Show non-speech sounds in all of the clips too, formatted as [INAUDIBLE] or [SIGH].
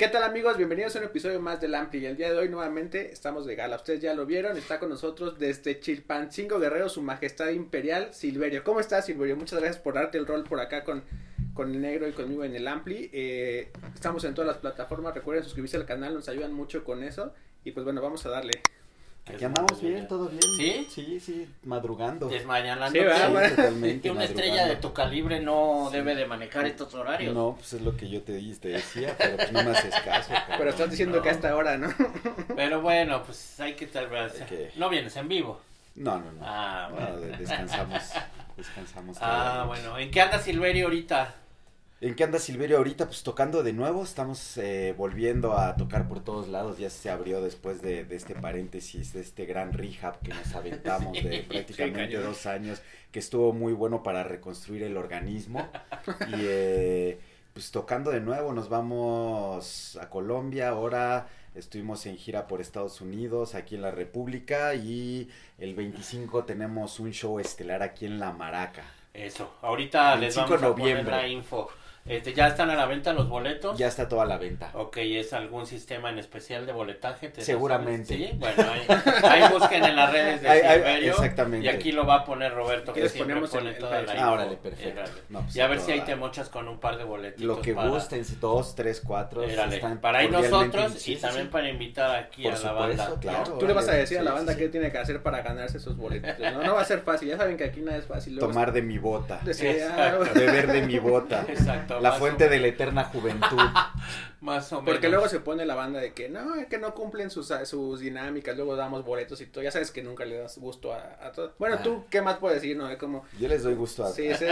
¿Qué tal amigos? Bienvenidos a un episodio más del Ampli el día de hoy nuevamente estamos de gala. Ustedes ya lo vieron, está con nosotros desde Chilpancingo Guerrero, su majestad imperial Silverio. ¿Cómo estás Silverio? Muchas gracias por darte el rol por acá con, con el negro y conmigo en el Ampli. Eh, estamos en todas las plataformas, recuerden suscribirse al canal, nos ayudan mucho con eso. Y pues bueno, vamos a darle. Aquí andamos bien, todo bien. ¿Sí? Sí, sí, madrugando. Desmañanando. Sí, ¿verdad? Sí, totalmente. Que una estrella de tu calibre no Sí. debe de manejar estos horarios. No, pues es lo que yo te, di- te decía, pero pues no me haces caso. cabrón. Pero estás diciendo no. que hasta ahora, ¿no? Pero bueno, pues hay que tal vez. Que- No vienes en vivo. No, no, no. Ah, No, bueno. de- descansamos. Descansamos. [LAUGHS] Ah, bueno. ¿En qué anda Silverio ahorita? ¿En qué anda Silverio ahorita? Pues tocando de nuevo, estamos eh, volviendo a tocar por todos lados, ya se abrió después de, de este paréntesis, de este gran rehab que nos aventamos [LAUGHS] Sí, de prácticamente dos años, que estuvo muy bueno para reconstruir el organismo. Y eh, pues tocando de nuevo, nos vamos a Colombia, ahora estuvimos en gira por Estados Unidos, aquí en la República, y el 25 tenemos un show estelar aquí en La Maraca. Eso. Ahorita les 25 vamos a poner noviembre. la info. Este, ¿Ya están a la venta los boletos? Ya está toda la venta. Ok, ¿es algún sistema en especial de boletaje? ¿Te Seguramente. Sí, bueno, ahí, ahí busquen en las redes de [LAUGHS] Ahí- ahí- Silverio. exactamente. Y aquí lo va a poner Roberto, que ¿Quieres siempre ponemos pone el- el toda la. Ah, órale, perfecto. No, pues, y a ver si ahí toda te mochas con un par de boletitos. Lo que para, gusten, si dos, tres, cuatro. Están para ir nosotros sí, y sí, también para invitar aquí Por a la supuesto, banda. claro. Tú le vas a decir a la banda sí. qué tiene que hacer para ganarse esos boletos. No, no va a ser fácil, ya saben que aquí nada es fácil. Luego Tomar de mi bota. Beber de mi bota. Exacto. La fuente de la eterna juventud. [LAUGHS] Más o menos. Porque luego se pone la banda de que no, es que no cumplen sus, sus dinámicas, luego damos boletos y todo. Ya sabes que nunca le das gusto a, a todo. Bueno, Ah. tú, ¿qué más puedes decir? No, es como, Yo les doy gusto a, sí, sí,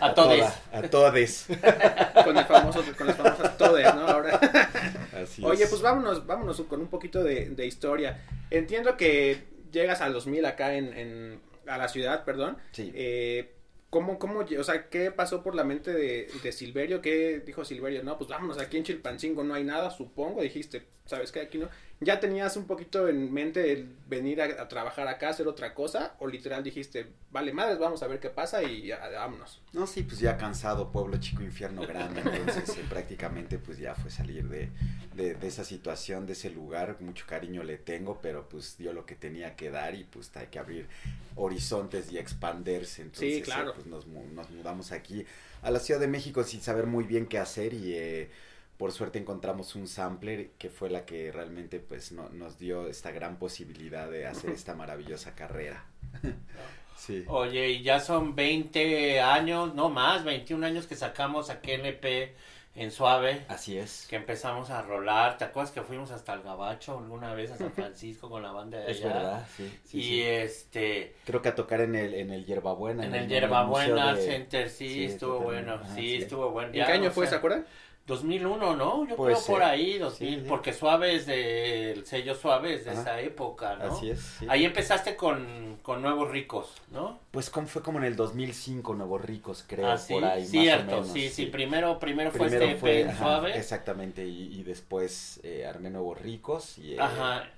A, a todos. a todes. [LAUGHS] con el famoso, con las famosas todes, ¿no? Ahora. [LAUGHS] Así Oye, es. pues vámonos, vámonos con un poquito de, de historia. Entiendo que llegas al 2000 acá en, en a la ciudad, perdón. Sí. Eh, ¿Cómo, cómo, o sea, qué pasó por la mente de, de Silverio? ¿Qué dijo Silverio? No, pues vámonos, aquí en Chilpancingo no hay nada, supongo, dijiste, ¿sabes qué? Aquí no. ¿Ya tenías un poquito en mente el venir a, a trabajar acá, hacer otra cosa? ¿O literal dijiste, vale, madres, vamos a ver qué pasa y ya, vámonos? No, sí, pues ya cansado, pueblo chico, infierno grande, entonces eh, prácticamente pues ya fue salir de, de, de esa situación, de ese lugar, mucho cariño le tengo, pero pues dio lo que tenía que dar y pues hay que abrir horizontes y expanderse, entonces Sí, claro. eh, pues nos, nos mudamos aquí a la Ciudad de México sin saber muy bien qué hacer y eh, por suerte encontramos un sampler que fue la que realmente pues no- nos dio esta gran posibilidad de hacer [LAUGHS] esta maravillosa carrera. [LAUGHS] sí. Oye, y ya son 20 años, no más, 21 años que sacamos aquí LP en Suave, Así es. que empezamos a rolar. ¿Te acuerdas que fuimos hasta el Gabacho alguna vez a San [LAUGHS] Francisco con la banda de allá? Es verdad, sí. sí, y sí. este, Creo que a tocar en el, en el Hierbabuena. en el Museo Yerbabuena de- Center, sí, sí, estuvo bueno, sí, sí. estuvo bueno. ¿En Ya, qué año o fue, sea, se acuerdan? 2001, ¿no? Yo Puede creo por ahí, 2000, Sí, sí. porque Suave es del sello Suave es de Ajá. esa época, ¿no? Así es. sí. Ahí empezaste con, con Nuevos Ricos, ¿no? Pues como fue como en el 2005, Nuevos Ricos, creo, ah, por ahí. cierto, más o menos, sí, sí, primero, primero fue Primero este fue, en ajá, Suave. Exactamente, y, y después eh, armé Nuevos Ricos. Y, eh, Ajá.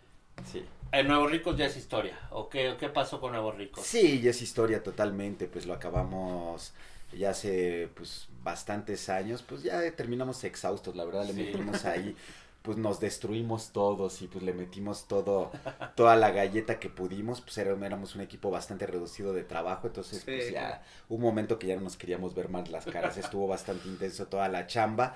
Sí. El Nuevos Ricos ya es historia. ¿O qué, qué pasó con Nuevos Ricos? Sí, y es historia totalmente, pues lo acabamos ya hace pues bastantes años, pues ya terminamos exhaustos, la verdad, le Sí. metimos ahí, [LAUGHS] pues nos destruimos todos y pues le metimos todo, toda la galleta que pudimos, pues éramos un equipo bastante reducido de trabajo, entonces Sí, pues ya un momento que ya no nos queríamos ver más las caras, estuvo bastante intenso toda la chamba.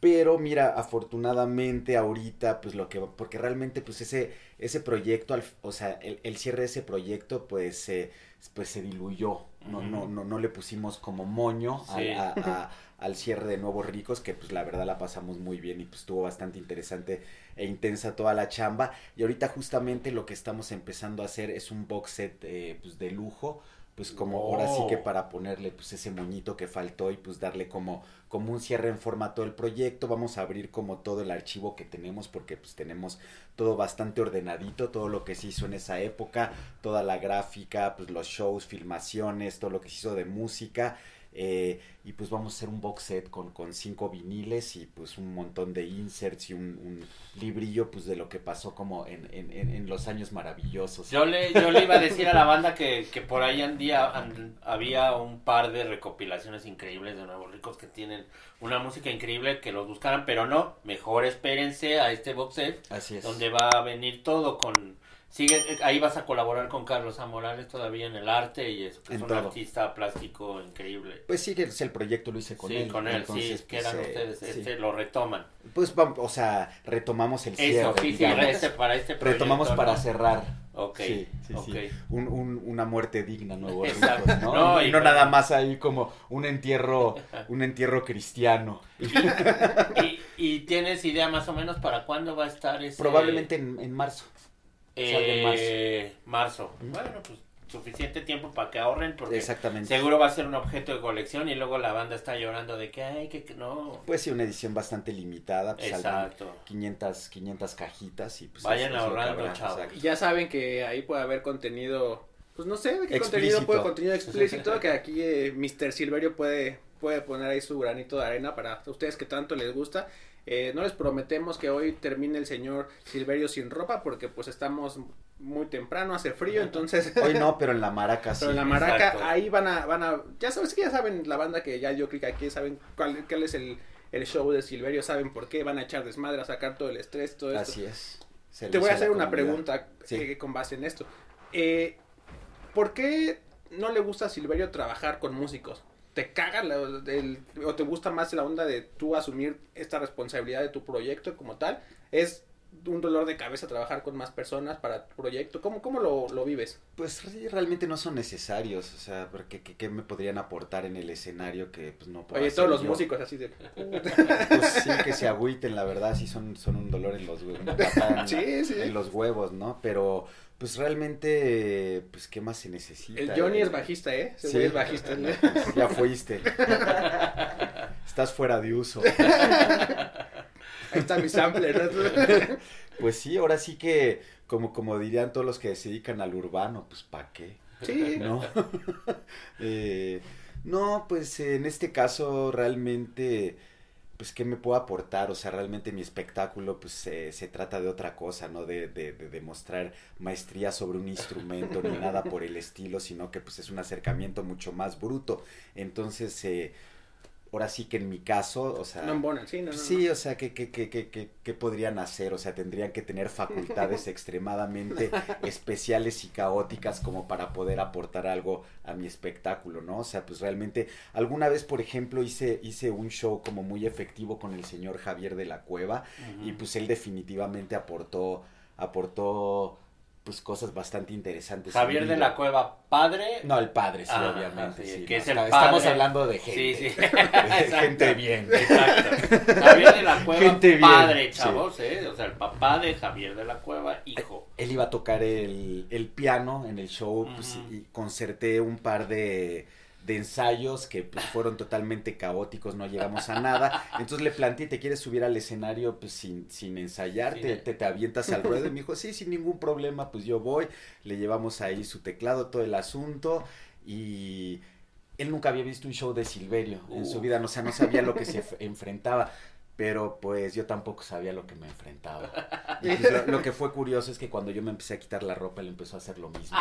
Pero mira, afortunadamente ahorita, pues lo que, porque realmente pues ese, ese proyecto, al- o sea, el, el cierre de ese proyecto, pues, eh, pues se diluyó, no, no, no, no le pusimos como moño a- a- al cierre de Nuevos Ricos, que pues la verdad la pasamos muy bien y pues estuvo bastante interesante e intensa toda la chamba. Y ahorita justamente lo que estamos empezando a hacer es un box set eh, pues de lujo, pues como ahora sí que para ponerle pues ese moñito que faltó y pues darle como como un cierre en forma a todo el proyecto, vamos a abrir como todo el archivo que tenemos porque pues tenemos todo bastante ordenadito, todo lo que se hizo en esa época, toda la gráfica, pues los shows, filmaciones, todo lo que se hizo de música Eh, y pues vamos a hacer un box set con, con cinco viniles y pues un montón de inserts y un, un librillo pues de lo que pasó como en, en, en, los años maravillosos. Yo le, yo le iba a decir a la banda que, que por ahí andía, and- había un par de recopilaciones increíbles de Nuevos Ricos que tienen una música increíble que los buscaran, pero no, mejor espérense a este box set Así es. donde va a venir todo con sigue eh, ahí vas a colaborar con Carlos Amorales todavía en el arte y eso es En un todo. artista plástico increíble Pues sí, que es el proyecto lo hice con sí él. con él entonces, sí pues, eran eh, ustedes sí. este lo retoman Pues vamos, o sea, retomamos el eso cierre, sí sí digamos. este, para este proyecto, Retomamos para cerrar. Ok, Sí, sí, ok. sí. Un, un- una muerte digna, [LAUGHS] Exacto. ricos, ¿no? No, y no nada más ahí como un entierro, un entierro cristiano. y, y tienes idea más o menos para cuándo va a estar ese Probablemente en, en marzo. Salga en marzo. eh, marzo. Bueno, pues suficiente tiempo para que ahorren porque Exactamente. seguro va a ser un objeto de colección y luego la banda está llorando de que ay que, que no. Pues sí, una edición bastante limitada. Pues Exacto. 500, 500 cajitas y pues... Vayan ahorrando, chavos. ya saben que ahí puede haber contenido, pues no sé de qué Explícito. contenido puede contenido explícito, [LAUGHS] que aquí eh, Mr. Silverio puede, puede poner ahí su granito de arena para ustedes que tanto les gusta. Eh, no les prometemos que hoy termine el señor Silverio sin ropa porque pues estamos muy temprano, hace frío, entonces... [LAUGHS] Hoy no, [LAUGHS] pero en la maraca sí. Pero en la maraca, Exacto. ahí van a, van a, ya sabes que ya saben la banda que ya yo que aquí saben cuál, cuál es el, el show de Silverio, saben por qué, van a echar desmadre, a sacar todo el estrés, todo esto. Así es. Te voy a hacer una pregunta Sí. eh, con base en esto. Eh, ¿Por qué no le gusta a Silverio trabajar con músicos? ¿Te caga la- el- o te gusta más la onda de tú asumir esta responsabilidad de tu proyecto como tal? ¿Es un dolor de cabeza trabajar con más personas para tu proyecto? ¿Cómo, cómo lo, lo vives? Pues realmente no son necesarios, o sea, porque ¿qué, qué me podrían aportar en el escenario que pues no puedo Oye, hacer todos los yo? músicos así de... [LAUGHS] Pues sí, que se agüiten, la verdad, sí son, son un dolor en los huevos, [LAUGHS] Sí, sí. en los huevos, ¿no? Pero, pues realmente, pues, ¿qué más se necesita? El Johnny Eh, es bajista, ¿eh? Ese sí. es bajista. ¿no? [LAUGHS] Ya fuiste. Estás fuera de uso. Ahí está mi sampler. ¿no? [LAUGHS] Pues sí, ahora sí que, como, como dirían todos los que se dedican al urbano, pues ¿para qué? Sí. ¿no? [LAUGHS] Eh, no, pues en este caso realmente, pues ¿qué me puedo aportar? O sea, realmente mi espectáculo pues se trata de otra cosa, no de, de, de demostrar maestría sobre un instrumento ni nada por el estilo, sino que pues es un acercamiento mucho más bruto. Entonces, eh, ahora sí que en mi caso, o sea... No embonan, sí, no, no, Sí, o sea, ¿qué, qué, qué, qué, qué, qué podrían hacer? O sea, tendrían que tener facultades [LAUGHS] extremadamente especiales y caóticas como para poder aportar algo a mi espectáculo, ¿no? O sea, pues realmente, alguna vez, por ejemplo, hice, hice un show como muy efectivo con el señor Javier de la Cueva y pues él definitivamente aportó, aportó pues cosas bastante interesantes. Javier de la Cueva, padre. No, el padre, sí, Ah, obviamente. sí, sí, que no, es el está- Estamos padre. hablando de gente. Sí, [LAUGHS] [LAUGHS] sí. de gente bien. Exacto. Javier de la Cueva, Gente padre, chavos, ¿eh? O sea, el papá de Javier de la Cueva, hijo. él iba a tocar el, el piano en el show pues, y concerté un par de, de ensayos que pues, fueron totalmente caóticos, no llegamos a nada. Entonces le planteé, ¿te quieres subir al escenario pues sin, sin ensayar? Sin te, te, te avientas al ruedo? Y me dijo, sí, sin ningún problema, pues yo voy. Le llevamos ahí su teclado, todo el asunto y... Él nunca había visto un show de Silverio en su vida, o sea, no sabía lo que se enfrentaba, pero pues yo tampoco sabía lo que me enfrentaba. Pues, lo, lo que fue curioso es que cuando yo me empecé a quitar la ropa, él empezó a hacer lo mismo.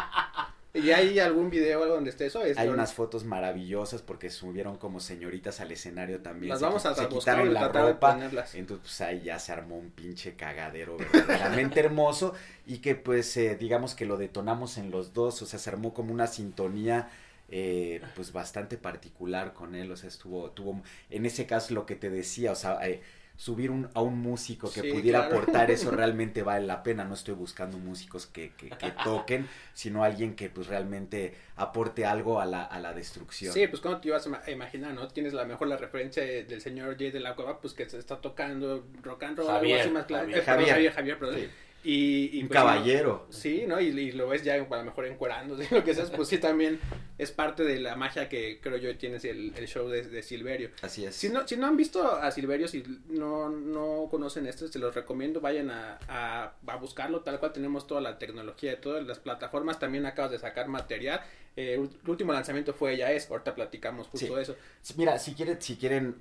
¿Y hay algún video algo donde esté eso? Es Hay lo- unas fotos maravillosas porque subieron como señoritas al escenario también. Las se vamos a se quitaron la ropa. Entonces, pues ahí ya se armó un pinche cagadero verdaderamente [LAUGHS] hermoso y que pues eh, digamos que lo detonamos en los dos, o sea, se armó como una sintonía eh, pues bastante particular con él, o sea, estuvo, tuvo, en ese caso lo que te decía, o sea, eh, subir un, a un músico que Sí, pudiera claro. aportar eso [LAUGHS] realmente vale la pena, no estoy buscando músicos que, que, que [LAUGHS] toquen, sino alguien que pues realmente aporte algo a la, a la destrucción. Sí, pues como te ibas a ima- a imaginar, ¿no? Tienes la mejor la referencia de- del señor Jay de la Cueva, pues que se está tocando rock and roll, Javier, algo así más claro. Javier. Eh, perdón, Javier. Javier, Javier, perdón. Sí. Y, y pues, caballero. Sí, ¿no? Y, y lo ves ya a lo mejor encuerando, [LAUGHS] lo que seas, pues sí también es parte de la magia que creo yo tienes el, el show de, de Silverio. Así es. Si no, si no han visto a Silverio, si no, no conocen esto, se los recomiendo, vayan a, a, a buscarlo, tal cual tenemos toda la tecnología de todas las plataformas, también acabas de sacar material, eh, el último lanzamiento fue Ya es, ahorita platicamos justo Sí. eso. Mira, si quieren, si quieren,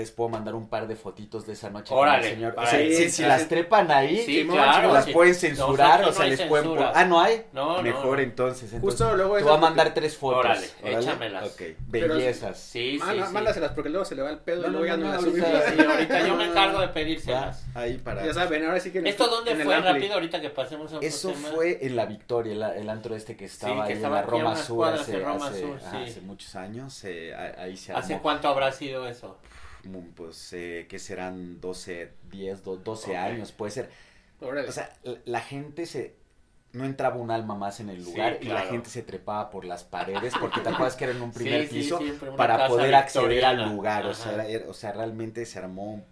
les puedo mandar un par de fotitos de esa noche. Órale, el señor. O sea, si, si sí, las sí. trepan ahí, Sí, Simón, claro. las sí. pueden censurar, Nosotros o sea, no les pueden censura. poner- Ah, ¿no hay? No, Mejor no. entonces. entonces Justo luego Te voy a mandar tres fotos. Órale, échamelas. Bellezas. Sí, sí, Manda- sí. Mándaselas porque luego se le va el pedo No, y luego ya no, no, no, las subimos. Sí, ahorita yo me encargo de pedírselas. ahí para... Ya saben, ahora sí que... en ¿Esto el- dónde fue rápido ahorita que pasemos a Eso fue en la Victoria, el, antro este que estaba en la Roma Sur hace, ah, hace muchos años. eh, ahí se. ¿Hace cuánto habrá sido eso? Pues, eh, ¿qué serán? 12, 10, do- 12 Ok. años, puede ser. Órale. O sea, la- gente se... No entraba un alma más en el Sí, lugar y la gente se trepaba por las paredes [LAUGHS] porque te acuerdas que era en un primer Sí, piso para poder acceder al lugar. O sea, era- o sea, realmente se armó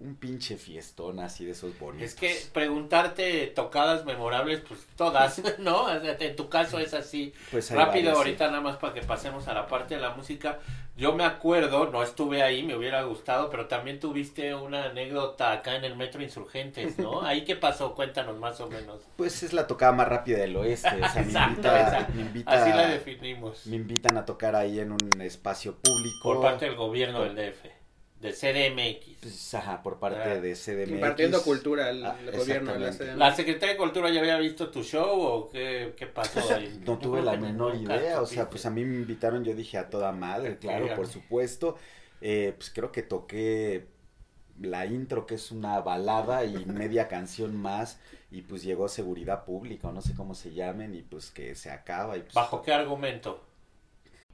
un, pinche fiestón así de esos bonitos. Es que preguntarte tocadas memorables, pues todas, [LAUGHS] ¿no? O sea, en tu caso es así. Pues Rápido, sí. ahorita nada más para que pasemos a la parte de la música. Yo me acuerdo, no estuve ahí, me hubiera gustado, pero también tuviste una anécdota acá en el Metro Insurgentes, ¿no? [LAUGHS] ¿Ahí qué pasó? Cuéntanos más o menos. Pues es la tocada más rápida del oeste. O sea, [LAUGHS] me Exacto, invita, exacto. me invita- Así la definimos. me invitan a tocar ahí en un espacio público. Por parte del gobierno del DF, del CDMX. Pues, ajá, por parte Ah. de CDMX. Impartiendo cultura al Ah, gobierno de la. CDMX. ¿La Secretaría de Cultura ya había visto tu show o qué, qué pasó ahí? [LAUGHS] No tuve la [LAUGHS] menor idea, o sea, pues a mí me invitaron, yo dije a toda madre, claro, por supuesto. Eh, pues creo que toqué la intro, que es una balada y media [LAUGHS] canción más, y pues llegó seguridad pública, o no sé cómo se llamen, y pues que se acaba. Y pues, ¿Bajo qué argumento?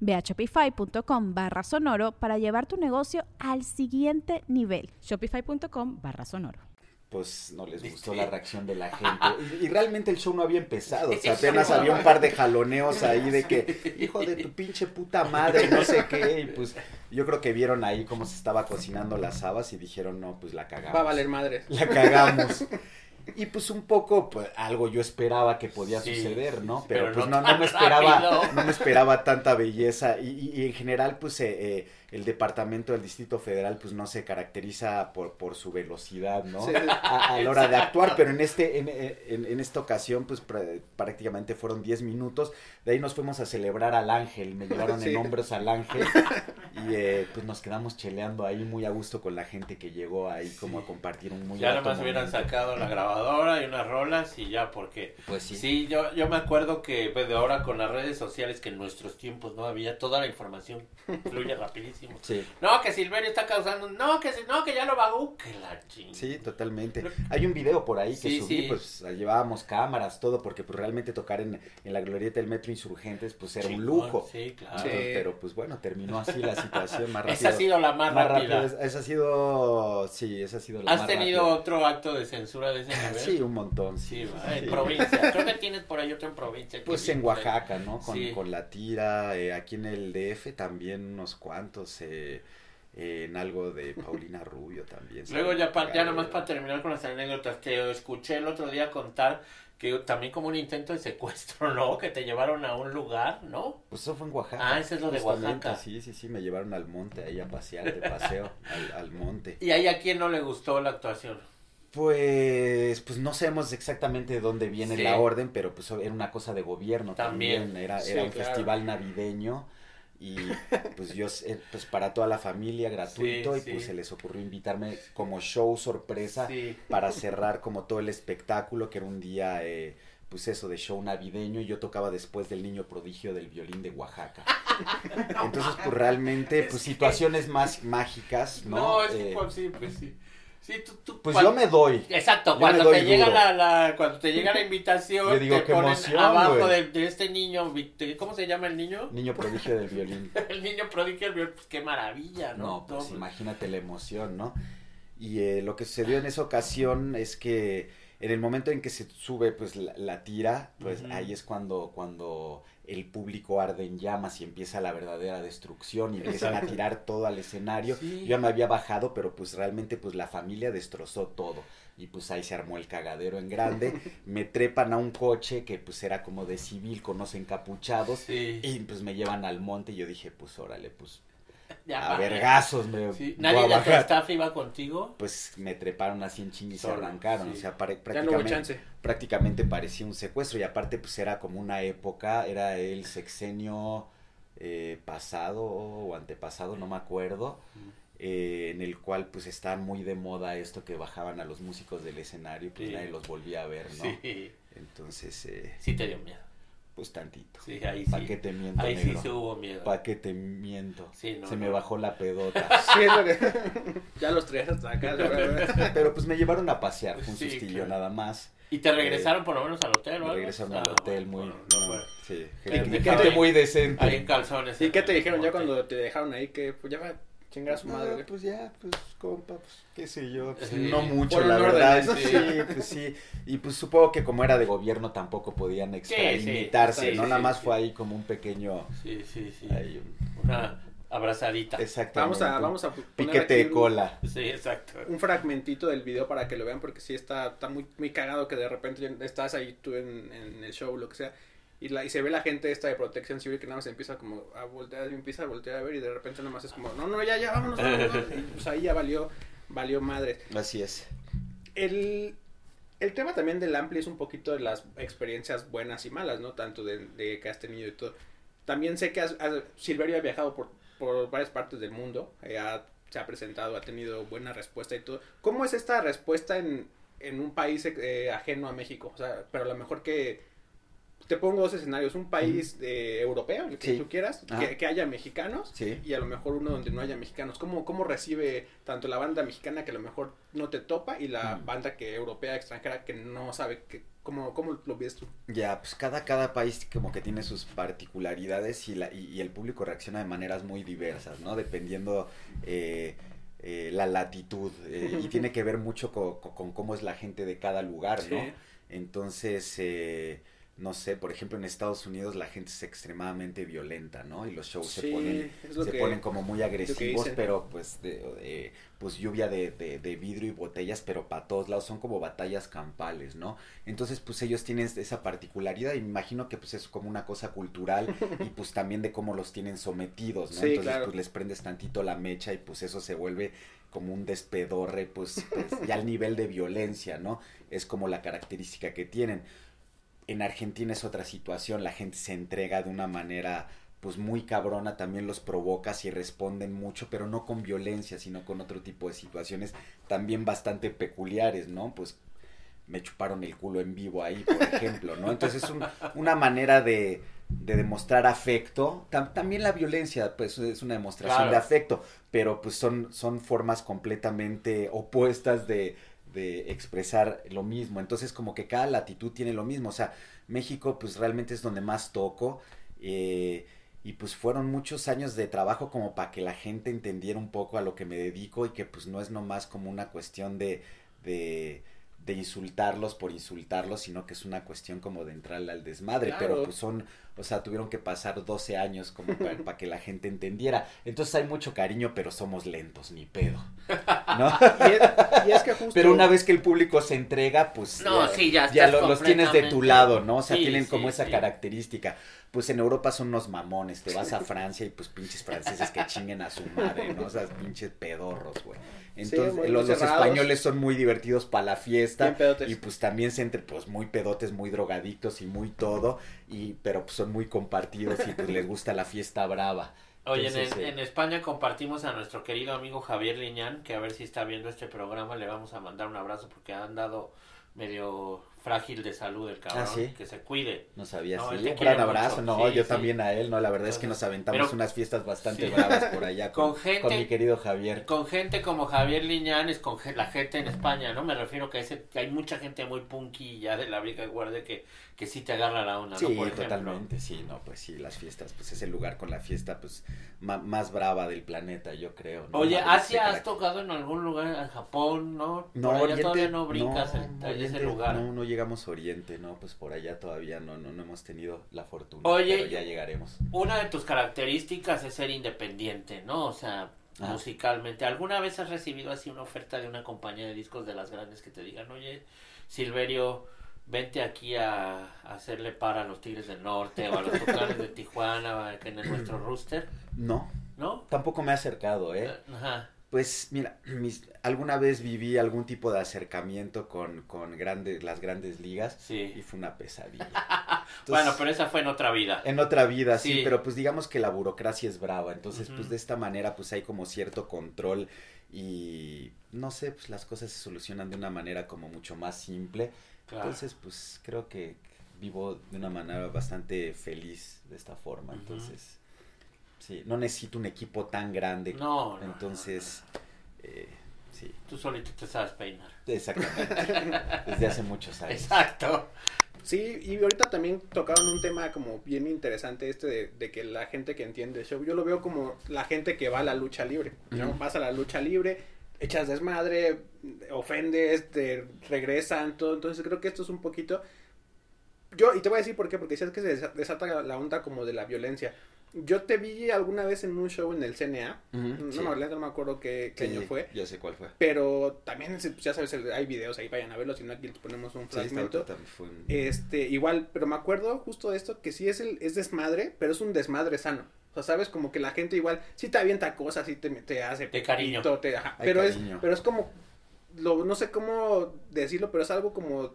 Ve a shopify.com barra sonoro para llevar tu negocio al siguiente nivel. Shopify.com barra sonoro. pues no les gustó la reacción de la gente. [LAUGHS] Y, y realmente el show no había empezado. O sea, apenas había un par de jaloneos ahí de que, [LAUGHS] hijo de tu pinche puta madre, no sé qué. Y pues yo creo que vieron ahí cómo se estaba cocinando las habas y dijeron, no, pues la cagamos. Va a valer madre. La cagamos. [LAUGHS] Y pues un poco, pues algo yo esperaba que podía Sí, suceder, ¿no? Pero, pero pues no no, me esperaba, rápido. no me esperaba tanta belleza. Y, y- y en general, pues eh, eh, el departamento del Distrito Federal, pues no se caracteriza por, por su velocidad, ¿no? Sí. A, a la hora de actuar, pero en este, en, en- en esta ocasión, pues pr- prácticamente fueron 10 minutos. De ahí nos fuimos a celebrar al ángel, me llevaron Sí. en hombros al ángel. Y eh, pues nos quedamos cheleando ahí muy a gusto con la gente que llegó ahí como a compartir un muy Ya grato nada más hubieran sacado la grabadora y unas rolas y ya, porque Pues sí. sí, yo, yo me acuerdo que pues, de ahora con las redes sociales, que en nuestros tiempos no había, toda la información fluye rapidísimo. Sí, No, que Silverio está causando, no, que, si- no, que ya lo bagó, que la ching. sí, totalmente. Hay un video por ahí que Sí, subí, sí. pues llevábamos cámaras, todo, porque pues realmente tocar en, en la glorieta del Metro Insurgentes, pues era un lujo. Sí, claro. Sí. Pero pues bueno, terminó así la situación más rápido. [LAUGHS] Esa ha sido la más, más rápida. rápido. Esa ha sido, sí, esa ha sido la ¿Has más tenido rápida. otro acto de censura de ese [LAUGHS] nivel? Sí, un montón. Sí, Sí, va, en provincia. Creo que tienes por ahí otro en provincia. Pues en. Oaxaca, ¿no? Con, Sí. con la tira, eh, aquí en el DF también unos cuantos, eh, en algo de [LAUGHS] Paulina Rubio también. Luego ya, pa- ya nomás para terminar con las anécdotas, te escuché el otro día contar que también como un intento de secuestro, [LAUGHS] ¿no? Que te llevaron a un lugar, ¿no? Pues eso fue en Oaxaca. Ah, ese es lo de Oaxaca. Sí, sí, sí, me llevaron al monte ahí a pasear, de [LAUGHS] paseo, al, al monte. Y ahí a quién no le gustó la actuación. Pues, pues no sabemos exactamente de dónde viene Sí. la orden, pero pues era una cosa de gobierno También. también, era, Sí, era un claro. festival navideño y pues yo, pues para toda la familia gratuito Sí, y pues sí. se les ocurrió invitarme como show sorpresa Sí. para cerrar como todo el espectáculo, que era un día, eh, pues eso, de show navideño, y yo tocaba después del niño prodigio del violín de Oaxaca. [LAUGHS] Entonces, pues realmente, pues situaciones más mágicas, ¿no? No, es que Eh, sí, pues sí. Sí, tú, tú, pues cuando- yo me doy. Exacto, cuando doy te llega la, la- cuando te llega la invitación, Yo digo, te ponen emoción, abajo de, de este niño, ¿cómo se llama el niño? Niño prodigio del violín. [LAUGHS] El niño prodigio, pues qué maravilla, ¿no? No, pues imagínate la emoción, ¿no? Y eh, lo que sucedió en esa ocasión es que en el momento en que se sube pues la, la tira, pues ahí es cuando, cuando el público arde en llamas y empieza la verdadera destrucción y empiezan a tirar todo al escenario. Sí. Yo ya me había bajado, pero pues realmente pues la familia destrozó todo. Y pues ahí se armó el cagadero en grande. [LAUGHS] Me trepan a un coche que pues era como de civil con los encapuchados. Sí. Y pues me llevan al monte y yo dije, pues órale, pues [LAUGHS] Ya, a vergazos me Sí. ¿Nadie de tu staff iba contigo? Pues me treparon así en chingue y se arrancaron. sí. O sea, no prácticamente, prácticamente parecía un secuestro. Y aparte, pues era como una época, era el sexenio eh, pasado o antepasado, no me acuerdo. eh, en el cual pues está muy de moda esto que bajaban a los músicos del escenario y pues Sí. nadie los volvía a ver, ¿no? Sí. Entonces, eh, Sí te dio miedo. Pues tantito. Sí, ahí ¿Para sí. qué te miento, Ahí negro? sí se hubo miedo. ¿Para qué te miento? Sí, no, Se me bajó la pedota. [LAUGHS] Sí, es lo que- [LAUGHS] ya los traías hasta acá. la verdad. [LAUGHS] Pero pues me llevaron a pasear, fue un Sí, sustillo claro. nada más. ¿Y te regresaron por lo menos al hotel o regresaron Ah, al hotel muy, bueno, no, bueno. sí, ¿Y gente, muy decente. Ahí en calzones. ¿Y qué te dijeron ya cuando te dejaron ahí? Que pues ya chingar a su madre. No, güey? pues ya, pues compa, pues qué sé yo, pues, Sí. no mucho la verdad, sí, pues sí, y pues supongo que como era de gobierno tampoco podían extralimitarse, sí, ¿no? sí, Nada sí, más sí. fue ahí como un pequeño, Sí, sí, sí. ahí un- Una abrazadita. exactamente, Vamos a, vamos a poner piquete aquí de un- cola. Sí, exacto. un fragmentito del video para que lo vean porque sí está, está muy, muy cagado que de repente estás ahí tú en, en el show lo que sea y, la, y se ve la gente esta de protección civil que nada más empieza como a voltear empieza a voltear a ver y de repente nada más es como no no ya ya vámonos, vámonos, [LAUGHS] vámonos", y pues ahí ya valió valió madre. Así es. el el tema también del ampli es un poquito de las experiencias buenas y malas no tanto de, de que has tenido y todo. También sé que has, has- Silverio ha viajado por, por varias partes del mundo eh, ha- se ha presentado ha tenido buena respuesta y todo. Cómo es esta respuesta en, en un país eh, ajeno a México o sea pero a lo mejor que te pongo dos escenarios un país eh, europeo el que Sí. tú quieras que, que haya mexicanos Sí. y a lo mejor uno donde no haya mexicanos. ¿Cómo, cómo recibe tanto la banda mexicana que a lo mejor no te topa y la Mm. banda que europea, extranjera que no sabe que, cómo, cómo lo ves tú? Ya, pues cada, cada país como que tiene sus particularidades y, la, y, y el público reacciona de maneras muy diversas, ¿no? Dependiendo eh, eh, la latitud eh, y tiene [LAUGHS] que ver mucho co- co- con, cómo es la gente de cada lugar, ¿no? Sí. Entonces, eh, no sé, por ejemplo en Estados Unidos la gente es extremadamente violenta, ¿no? Y los shows se ponen se que- ponen como muy agresivos, pero pues de, de- pues lluvia de, de, de vidrio y botellas, pero para todos lados son como batallas campales, ¿no? Entonces pues ellos tienen esa particularidad y me imagino que pues es como una cosa cultural [LAUGHS] y pues también de cómo los tienen sometidos, ¿no? Sí, Entonces claro. pues les prendes tantito la mecha y pues eso se vuelve como un despedorre, pues, pues ya al nivel de violencia, ¿no? Es como la característica que tienen en Argentina es otra situación, la gente se entrega de una manera pues muy cabrona, también los provocas y responden mucho, pero no con violencia, sino con otro tipo de situaciones también bastante peculiares, ¿no? Pues me chuparon el culo en vivo ahí, por [LAUGHS] ejemplo, ¿no? Entonces es un- una manera de, de demostrar afecto, Tam- también la violencia, pues es una demostración Claro. de afecto, pero pues son, son formas completamente opuestas de, de expresar lo mismo. Entonces como que cada latitud tiene lo mismo. O sea, México pues realmente es donde más toco. eh, y pues fueron muchos años de trabajo como para que la gente entendiera un poco a lo que me dedico y que pues no es nomás como una cuestión de, de, de insultarlos por insultarlos, sino que es una cuestión como de entrarle al desmadre. Claro. Pero pues son, o sea, tuvieron que pasar 12 años como para [LAUGHS] que la gente entendiera. Entonces hay mucho cariño, pero somos lentos, ni pedo. [LAUGHS] ¿No? Y es, y es que justo... Pero una vez que el público se entrega, pues No, sí, ya ya lo- los tienes de tu lado, ¿no? O sea, Sí, tienen sí, como esa característica. Pues en Europa son unos mamones, te vas a [LAUGHS] Francia y pues pinches franceses que chinguen a su madre, ¿no? O sea, pinches pedorros, güey. Entonces, los, españoles son muy divertidos para la fiesta y pues también se entre pues muy pedotes, muy drogadictos y muy todo, y pero pues son muy compartidos y pues les gusta la fiesta brava. Oye, en, eh, en España compartimos a nuestro querido amigo Javier Liñán, que a ver si está viendo este programa, le vamos a mandar un abrazo porque ha andado medio frágil de salud el cabrón, Ah, ¿sí? que se cuide. No sabía, No, sí. Un gran abrazo, mucho. no, Sí, yo sí. también a él, no, la verdad es que nos aventamos Pero- unas fiestas bastante Sí. bravas por allá [LAUGHS] con, Con gente- con mi querido Javier. Con gente como Javier Liñán es con la gente en España, ¿no? Me refiero que, ese, que hay mucha gente muy punky ya de la vieja guardia que, que sí te agarra la onda, Sí, ¿no? Por ejemplo. totalmente, sí, no, pues sí, las fiestas, pues es el lugar con la fiesta, pues, ma- más brava del planeta, yo creo. ¿no? Oye, Más ¿Asia has tocado en algún lugar en Japón, no? No, Por allá Oriente, todavía no brincas no, en- ese lugar. No, no llegamos a Oriente, no, pues por allá todavía no, no, no hemos tenido la fortuna. Oye, pero ya llegaremos. Una de tus características es ser independiente, ¿no? O sea, Ah. musicalmente. ¿Alguna vez has recibido así una oferta de una compañía de discos de las grandes que te digan, oye, Silverio, vente aquí a, a hacerle para a los Tigres del Norte o a los Tucanes de [LAUGHS] Tijuana, que en nuestro rooster, No, ¿no? tampoco me he acercado, ¿eh? Ajá. Pues mira, [CLEARS THROAT] mis- alguna vez viví algún tipo de acercamiento con, con grandes, las grandes ligas y fue una pesadilla. [LAUGHS] bueno, pero esa fue en otra vida. En otra vida, sí. Sí. pero pues digamos que la burocracia es brava, entonces pues de esta manera pues hay como cierto control y no sé, pues las cosas se solucionan de una manera como mucho más simple. Claro. Entonces pues creo que vivo de una manera bastante feliz de esta forma, entonces sí, no necesito un equipo tan grande. No, no, entonces eh, sí, Tú solito te sabes peinar. exactamente. [LAUGHS] Desde hace muchos años. Exacto. Sí, y ahorita también tocaron un tema como bien interesante este de, de que la gente que entiende el show, yo lo veo como la gente que va a la lucha libre, ¿no? Vas a la lucha libre, echas desmadre, ofendes, te regresan, todo, entonces creo que esto es un poquito... Yo, y te voy a decir por qué, porque decías que se desa- desata la onda como de la violencia. Yo te vi alguna vez en un show en el CNA, Ujú, no, sí. me, no me acuerdo qué, qué Sí, año fue, Ya sé cuál fue. pero también, pues, ya sabes, hay videos ahí, vayan a verlos, si no aquí les ponemos un fragmento. otra también fue un- Este, igual, pero me acuerdo justo de esto, que sí es el, es desmadre, pero es un desmadre sano. O sea, sabes, como que la gente igual, sí te avienta cosas, sí te, te hace De cariño. te- ajá, pero cariño. es, pero es como, lo, no sé cómo decirlo, pero es algo como,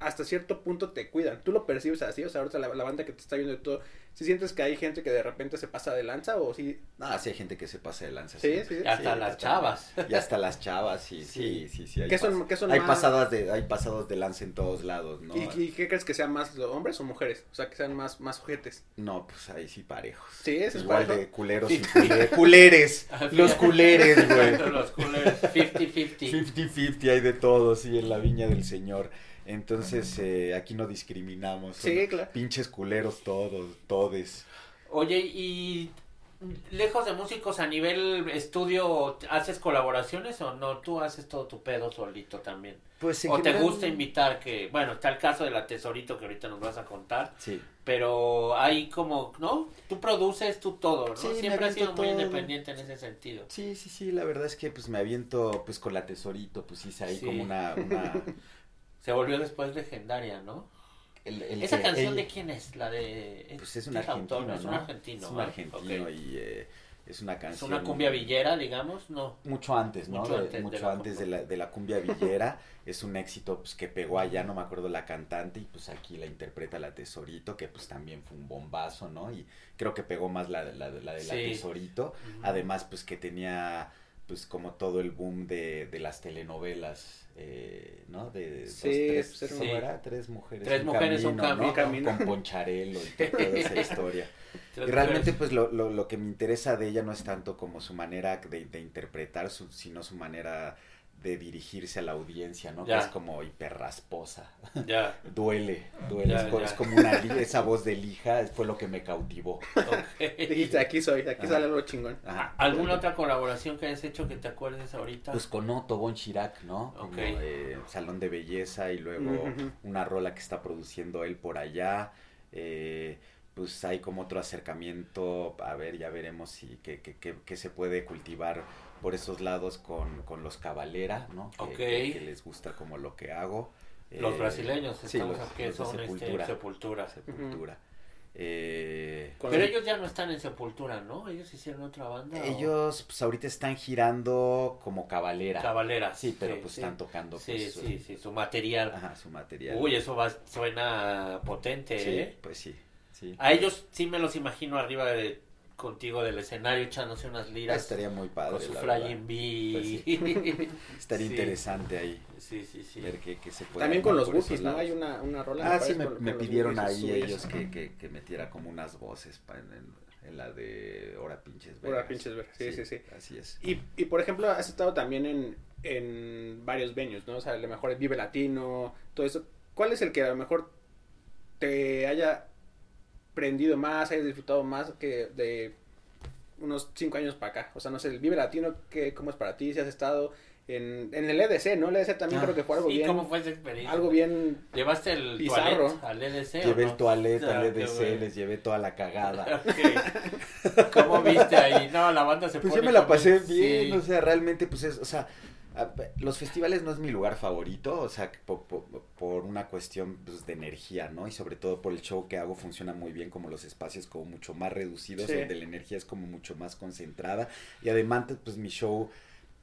hasta cierto punto te cuidan. Tú lo percibes así, o sea, ahorita la, la banda que te está viendo y todo, si sientes que hay gente que de repente se pasa de lanza o sí, Ah, sí hay gente que se pasa de lanza. Sí, sí. Y hasta Sí, las hasta- chavas. Y hasta las chavas, sí, sí, sí, sí. hay ¿Qué son- pas- qué son hay más? pasadas de, hay pasados de lanza en todos lados, ¿no? ¿Y, y qué crees que sean más los hombres o mujeres? O sea, que sean más, más ojetes. No, pues ahí sí parejos. Sí, ese es Igual parejo. de culeros Sí. y cule- culeres. [LAUGHS] Los culeres, güey. [LAUGHS] Los culeros. 50-50. 50-50 hay de todo, sí, en la viña del señor. Entonces, eh, aquí no discriminamos. Sí, claro. Pinches culeros todos, todes. Oye, y lejos de músicos a nivel estudio, ¿haces colaboraciones o no? ¿Tú haces todo tu pedo solito también? Pues en ¿O te gusta invitar que, bueno, está el caso de la Tesorito que ahorita nos vas a contar, Sí. pero hay como, ¿no? Tú produces tú todo, ¿no? Sí, Siempre has sido muy independiente en ese sentido. Sí, sí, sí, la verdad es que pues me aviento pues con la tesorito, pues hice ahí Sí. como una... una [LAUGHS] Se volvió después legendaria, ¿no? el- el ¿Esa que- canción el- de quién es? La de... Pues es un argentino, Es un argentino. Es y eh, es una Es canción... una cumbia villera, digamos, ¿no? Mucho antes, ¿no? Mucho antes de mucho la antes de la, de la cumbia villera. [LAUGHS] es un éxito pues que pegó allá, no me acuerdo la cantante, y pues aquí la interpreta la Tesorito, que pues también fue un bombazo, ¿no? Y creo que pegó más la, la, de la Sí. Tesorito. Además, pues que tenía pues como todo el boom de, de las telenovelas, eh, ¿no? De dos, Sí, tres, pues, era ¿cómo un- era? Tres mujeres, Tres mujeres, un camino, ¿no? camino. Con Poncharelo y toda esa [LAUGHS] historia. Y realmente pues lo, lo, lo que me interesa de ella no es tanto como su manera de, de interpretar, su, sino su manera de dirigirse a la audiencia, ¿no? Ya. Que es como hiperrasposa. Ya, [LAUGHS] Duele, duele. Ya, es, co- ya. es como una esa voz de lija fue lo que me cautivó. ok. Dijiste, aquí soy, aquí Ajá. sale algo chingón. Ajá, ¿Alguna duele. otra colaboración que hayas hecho que te acuerdes ahorita? Pues con Otto Von Chirac, ¿no? Como Ok. eh, Salón de Belleza y luego una rola que está produciendo él por allá. eh, pues hay como otro acercamiento, a ver, ya veremos si que, que, que, que se puede cultivar por esos lados con, con los Cabalera, ¿no? Que, Ok. que- que les gusta como lo que hago. los Eh, brasileños, sí, estamos los- aquí, los son este, Sepultura. Sepultura. Sepultura. Eh, Pero el- ellos ya no están en Sepultura, ¿no? Ellos hicieron otra banda. o- ellos pues ahorita están girando como Cabalera. Cabalera. Sí, pero pues sí. están tocando Sí, pues, sí, sí, su material. Ajá, su material. Uy, eso va, suena potente, sí, ¿eh? pues sí, sí. A ellos sí me los imagino arriba de contigo del escenario echándose unas Ah, liras estaría muy padre. con su la Flying verdad. B. [LAUGHS] Estaría Sí. interesante ahí. Sí, sí, sí. Ver qué, qué se puede También con los Wookiees, ¿no? Hay una, una rola. Ah, sí, me, con- me con los pidieron ahí ellos que, que, que metiera como unas voces pa- en, en- en la de Hora Pinches Hora Vegas. Pinches Vegas, sí, sí, sí. Así es. Y, y por ejemplo, has estado también en, en varios venues, ¿no? O sea, a lo mejor el Vive Latino, todo eso. ¿Cuál es el que a lo mejor te haya prendido más, hayas disfrutado más que de unos cinco años para acá? O sea, no sé, el Vive Latino, ¿qué, ¿cómo es para ti? Si has estado en, en el EDC, ¿no? El EDC también Ah, creo que fue algo Sí, bien. ¿cómo fue esa experiencia? Algo bien. ¿Llevaste el Bizarro. toilet al EDC Llevé no? el toalete Ah, al qué EDC, bueno. les llevé toda la cagada. [LAUGHS] ¿Cómo viste ahí? No, la banda se Pues pone yo me la pasé sí. bien, o sea, realmente, pues es, o sea, los festivales no es mi lugar favorito, o sea, por, por, por una cuestión pues, de energía, ¿no? Y sobre todo por el show que hago funciona muy bien como los espacios como mucho más reducidos, Sí. donde la energía es como mucho más concentrada y además pues mi show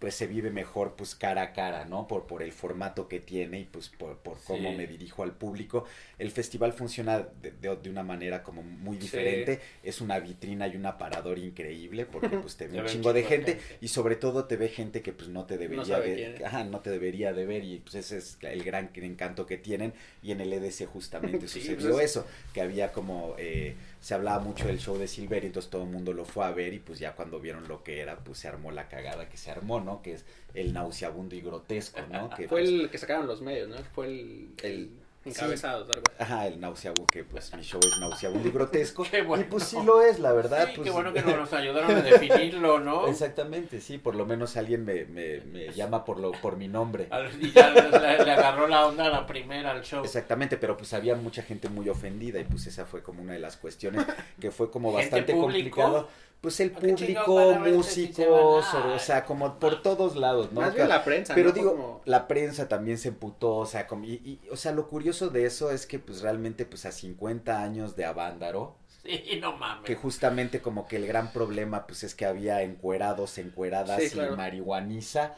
pues se vive mejor pues cara a cara, ¿no? Por, por el formato que tiene y pues por, por cómo Sí. me dirijo al público. El festival funciona de, de- de una manera como muy diferente, es una vitrina y un aparador increíble porque pues te [LAUGHS] ve un chingo de gente gente. y sobre todo te ve gente que pues no te debería es. ajá, no te debería de ver y pues ese es el gran encanto que tienen y en el EDC justamente [LAUGHS] Sí, sucedió pues es- eso, que había como eh, se hablaba mucho del show de Silver y entonces todo el mundo lo fue a ver y pues ya cuando vieron lo que era pues se armó la cagada que se armó, ¿no? Que es el nauseabundo y grotesco, ¿no? Que Fue pues, el que sacaron los medios, ¿no? Fue el. El- encabezado, algo así. Ajá, el nauseabundo, que pues mi show es nauseabundo y [LAUGHS] grotesco. Qué bueno. Y pues sí lo es, la verdad. Sí, pues, qué bueno que nos ayudaron a [LAUGHS] definirlo, ¿no? Exactamente, sí, por lo menos alguien me, me, me llama por lo por mi nombre. Y ya le, le agarró la onda a la primera al show. Exactamente, pero pues había mucha gente muy ofendida y pues esa fue como una de las cuestiones que fue como ¿Gente bastante complicado. Pues el ¿A qué chingados público, este músicos, o, o sea, como por todos lados, ¿no? Más bien la prensa, Pero ¿no? digo, Como- la prensa también se emputó, o sea, como- y, y, o sea, lo curioso de eso es que pues realmente pues a 50 años de Avándaro, Sí, no mames. que justamente como que el gran problema pues es que había encuerados, encueradas Sí, claro. y marihuaniza,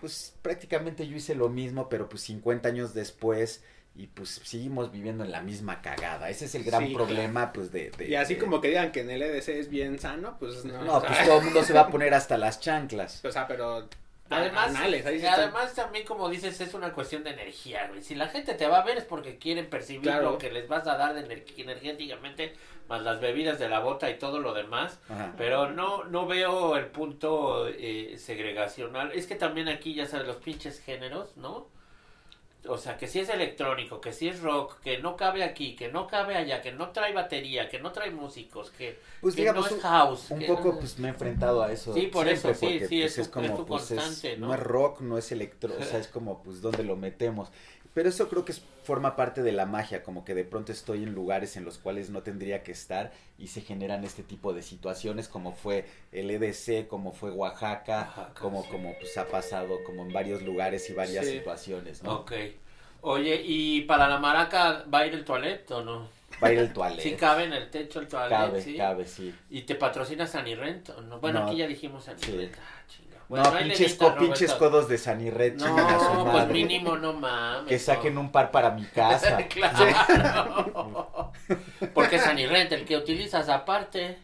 pues prácticamente yo hice lo mismo, pero pues 50 años después y pues seguimos viviendo en la misma cagada. Ese es el gran Sí, problema pues de... de- Y así de- como que digan que en el EDC es bien sano, pues no. No, o sea, pues todo el mundo se va a [LAUGHS] poner hasta las chanclas. O sea, pero. Además, anales, ahí y sí están- además también como dices es una cuestión de energía, güey. Si la gente te va a ver es porque quieren percibir Claro. lo que les vas a dar de ener- energéticamente, más las bebidas de la bota y todo lo demás. Ajá. Pero no, no veo el punto eh, segregacional. Es que también aquí, ya sabes, los pinches géneros, ¿no? O sea, que si es electrónico, que si es rock, que no cabe aquí, que no cabe allá, que no trae batería, que no trae músicos, que, Pues que digamos, no es house. Un que poco, pues me he enfrentado a eso. Sí, por eso, sí, porque, sí, pues, es tu pues, constante, ¿no? no es rock, no es electro, o sea, es como, pues, ¿dónde lo metemos? Pero eso creo que es- forma parte de la magia, como que de pronto estoy en lugares en los cuales no tendría que estar y se generan este tipo de situaciones, como fue el EDC, como fue Oaxaca, Oaxaca, como, sí. como, pues, ha pasado como en varios lugares y varias Sí. situaciones, ¿no? Ok. Oye, ¿y para la maraca va a ir el toilet o no? Va a ir el toilet. Sí cabe en el techo el toilet, cabe, sí. cabe, sí. ¿Y te patrocina Sanirrent o no? Bueno, No. aquí ya dijimos Sanirrent. Sí. Ah, chinga. no, pinches, co- pinches codos de Sanirret, No, pues madre. mínimo no mames. Que saquen un par para mi casa. [LAUGHS] claro. [LAUGHS] Porque Sanirrent, el que utilizas aparte,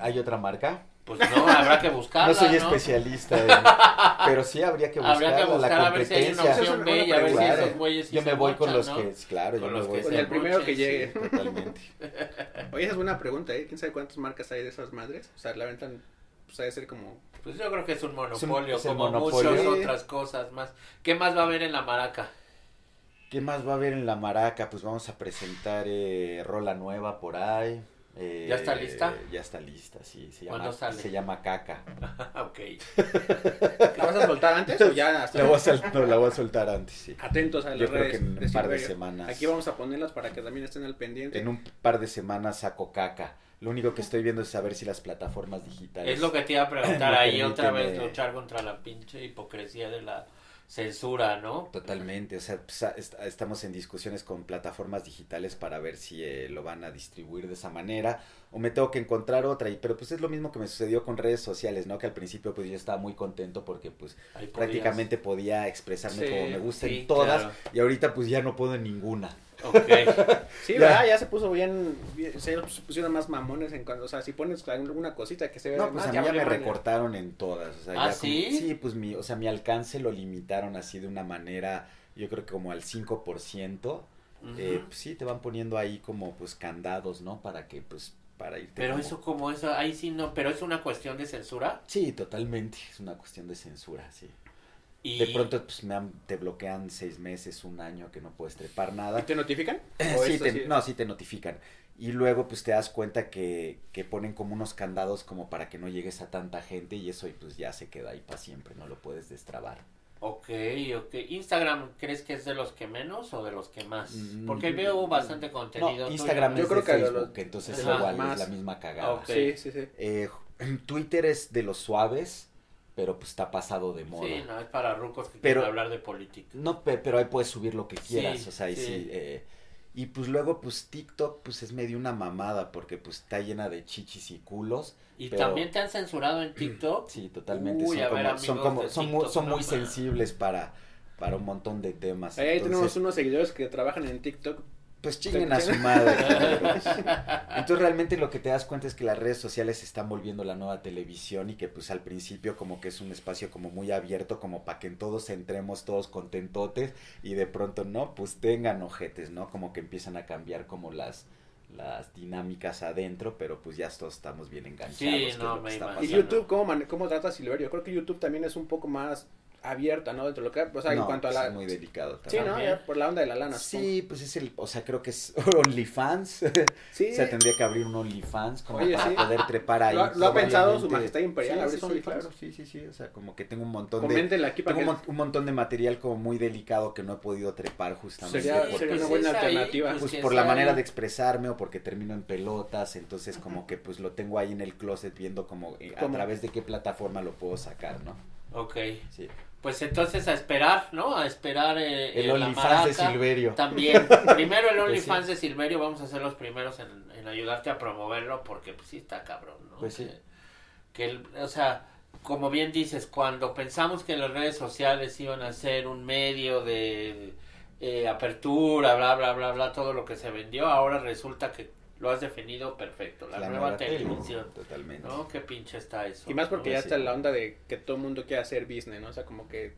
¿Hay otra marca? Pues no, habrá que buscarla, No soy ¿no? especialista, en- [LAUGHS] pero sí habría que buscar Habría que buscar la a ver si hay una competencia. opción Una B y a ver si Claro. esos güeyes sí Yo me voy con los ¿no? que, claro, Con yo me voy Con el primero que llegue. sí. totalmente. [LAUGHS] Oye, esa es buena pregunta, ¿eh? ¿Quién sabe cuántas marcas hay de esas madres? O sea, la ventan. Pues debe ser como. Pues yo creo que es un monopolio, es como monopolio. muchas otras cosas más. ¿Qué más va a haber en la maraca? ¿Qué más va a haber en la maraca? Pues vamos a presentar eh, rola nueva por ahí. Eh, ¿Ya está lista? Ya está lista, sí. Se ¿Cuándo llama, sale? se llama Caca. [LAUGHS] ok. ¿La vas a soltar antes o ya hasta La voy a, no, la voy a soltar antes, sí. atentos a las Yo creo redes que en un par de semanas. Aquí vamos a ponerlas para que también estén al pendiente. En un par de semanas saco Caca. Lo único que estoy viendo es saber si las plataformas digitales. Es lo que te iba a preguntar ahí otra vez, permíteme- luchar contra la pinche hipocresía de la censura, ¿no? Totalmente, o sea, pues, estamos en discusiones con plataformas digitales para ver si eh, lo van a distribuir de esa manera o me tengo que encontrar otra, y, pero pues es lo mismo que me sucedió con redes sociales, ¿no? Que al principio pues yo estaba muy contento porque pues prácticamente podía expresarme Sí, como me gusta sí, en todas claro. y ahorita pues ya no puedo en ninguna. Ok. Sí, Ya. ¿verdad? Ya se puso bien, bien- se pusieron más mamones en cuanto, o sea, si pones alguna cosita que se ve No, pues más, a mí ya ya me recortaron en todas. O sea, ¿Ah, ya como- sí? sí, pues mi, o sea, mi alcance lo limitaron así de una manera, yo creo que como al 5%. Ujú. Eh, pues sí, te van poniendo ahí como pues candados, ¿no? Para que pues, para irte Pero como- eso como eso, ahí sí no, pero es una cuestión de censura. Sí, totalmente, es una cuestión de censura, sí. Y De pronto pues me han- te bloquean seis meses, un año que no puedes trepar ¿Y nada. te notifican? [CLEARS THROAT] ¿O Sí, te- no, sí te notifican. Y luego pues te das cuenta que, que ponen como unos candados como para que no llegues a tanta gente y eso y pues ya se queda ahí para siempre, no lo puedes destrabar. Ok, ok. Instagram, ¿crees que es de los que menos o de los que más? Mm, Porque veo bastante contenido. No, tuyo. Instagram Yo es creo de que lo- Facebook, entonces Ajá, igual más. es la misma cagada. Ok. Sí, sí, sí. Eh, [CLEARS THROAT] Twitter es de los suaves, pero pues está pasado de moda. Sí, no, es para rucos que Pero- quieren hablar de política. No, pe- pero ahí puedes subir lo que quieras, Sí, o sea, y sí. sí. eh, y pues luego, pues TikTok, pues es medio una mamada, porque pues está llena de chichis y culos. ¿Y pero- también te han censurado en TikTok? [CLEARS THROAT] Sí, totalmente. Uy, son, ver, como, son, amigos como- de son, TikTok, muy, son muy sensibles para, para un montón de temas. Ahí tenemos unos seguidores que trabajan en TikTok. Pues chinguen a su madre. [LAUGHS] Entonces realmente lo que te das cuenta es que las redes sociales se están volviendo la nueva televisión y que pues al principio como que es un espacio como muy abierto como para que en todos entremos todos contentotes y de pronto no, pues tengan ojetes, ¿no? Como que empiezan a cambiar como las las dinámicas adentro, pero pues ya todos estamos bien enganchados. Sí, no, lo que me. ¿Y. YouTube cómo, cómo trata a Silverio? Creo que YouTube también es un poco más abierta, ¿no? Dentro de lo que, o sea, en No, cuanto a pues, la... es muy delicado Sí, también. ¿no? También. Ya por la onda de la lana. supongo. Sí, pues es el, o sea, creo que es [LAUGHS] OnlyFans. Sí. O sea, tendría que abrir un OnlyFans como Oye, para sí. poder trepar ahí. Lo ha- lo ha pensado su majestad imperial, Sí, abrir sí, sí, OnlyFans. claro, sí, sí, sí. O sea, como que tengo un montón de... Coméntenle aquí para Tengo que... un, mon- un montón de material como muy delicado que no he podido trepar justamente Sería- porque, sería una pues buena es ahí, alternativa. pues, que por la ahí. manera de expresarme o porque termino en pelotas, entonces como que pues lo tengo ahí en el closet viendo como eh, a través de qué plataforma lo puedo sacar, ¿no? Ok. Sí. Pues entonces a esperar, ¿no? A esperar eh, El eh, OnlyFans de. Silverio. También. Primero el [LAUGHS] Pues OnlyFans de Silverio, vamos a ser los primeros en, en ayudarte a promoverlo porque pues sí está cabrón, ¿no? Pues sí. Que, que el- o sea, como bien dices, cuando pensamos que las redes sociales iban a ser un medio de eh, apertura, bla, bla, bla, bla, todo lo que se vendió, ahora resulta que lo has definido perfecto, la, nueva, tele, televisión. Totalmente. ¿No? Qué pinche está eso. Y más porque ¿no? ya Sí. está la onda de que todo el mundo quiere hacer business, ¿no? O sea, como que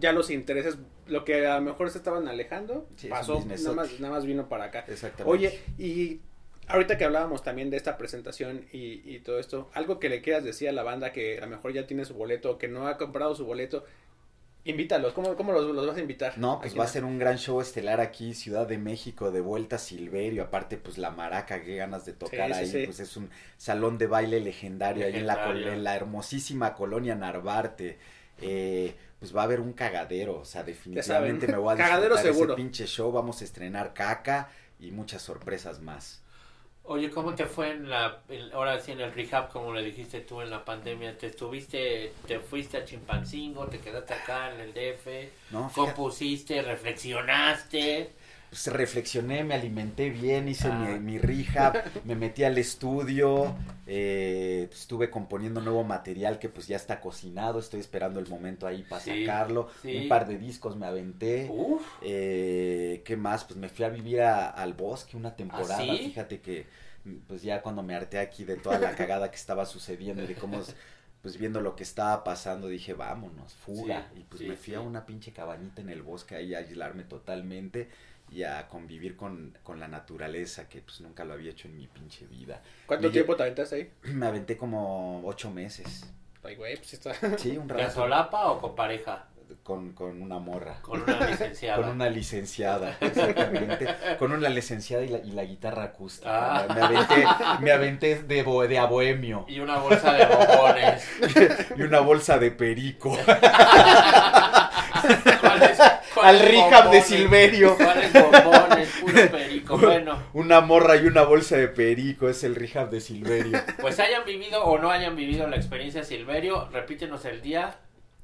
ya los intereses, lo que a lo mejor se estaban alejando, Sí, pasó, más, nada más vino para acá. Exactamente. Oye, y ahorita que hablábamos también de esta presentación y, y todo esto, algo que le quieras decir a la banda que a lo mejor ya tiene su boleto, que no ha comprado su boleto, invítalos, ¿cómo, cómo los, los vas a invitar? No, pues va a ser un gran show estelar aquí, Ciudad de México, de vuelta a Silverio, aparte pues la maraca, qué ganas de tocar Sí, ahí, sí. pues es un salón de baile legendario, ahí en la, en la hermosísima colonia Narvarte, eh, pues va a haber un cagadero, o sea, definitivamente me voy a [LAUGHS] cagadero disfrutar ese seguro. pinche show, vamos a estrenar caca y muchas sorpresas más. Oye, ¿cómo te fue en la, en- ahora sí en el rehab, como le dijiste tú en la pandemia? ¿Te estuviste, te fuiste a Chimpancingo, te quedaste acá en el DF, No, compusiste, reflexionaste? Pues reflexioné, me alimenté bien, hice Ah. mi, mi rehab, [LAUGHS] me metí al estudio, eh, estuve componiendo nuevo material que pues ya está cocinado, estoy esperando el momento ahí para Sí, sacarlo, sí. un par de discos me aventé, Uf, eh, ¿qué más? Pues me fui a vivir a- al bosque una temporada, ¿Ah, sí? fíjate que pues ya cuando me harté aquí de toda la cagada que estaba sucediendo y de cómo pues viendo lo que estaba pasando dije vámonos, fuga y pues me fui a una pinche cabañita en el bosque ahí a aislarme totalmente y a convivir con, con la naturaleza que pues nunca lo había hecho en mi pinche vida. ¿Cuánto me lle- tiempo te aventaste ahí? [CLEARS THROAT] Me aventé como ocho meses. Ay, güey, pues sí está... [LAUGHS] Sí, un ¿de rato. solapa o con pareja? Con, con una morra. Con una [LAUGHS] licenciada. Con una licenciada, [LAUGHS] exactamente. Con una licenciada y la, y la guitarra acústica. Ah. Me aventé, me aventé de, bo- de a bohemio. Y una bolsa de bombones. Y una bolsa de perico. ¿Cuáles- Al rehab de? Silverio. ¿Cuáles bombones? Puro perico. [LAUGHS] Bueno, Una morra y una bolsa de perico. Es el rehab de Silverio. pues hayan vivido o no hayan vivido la experiencia Silverio, repítenos el día.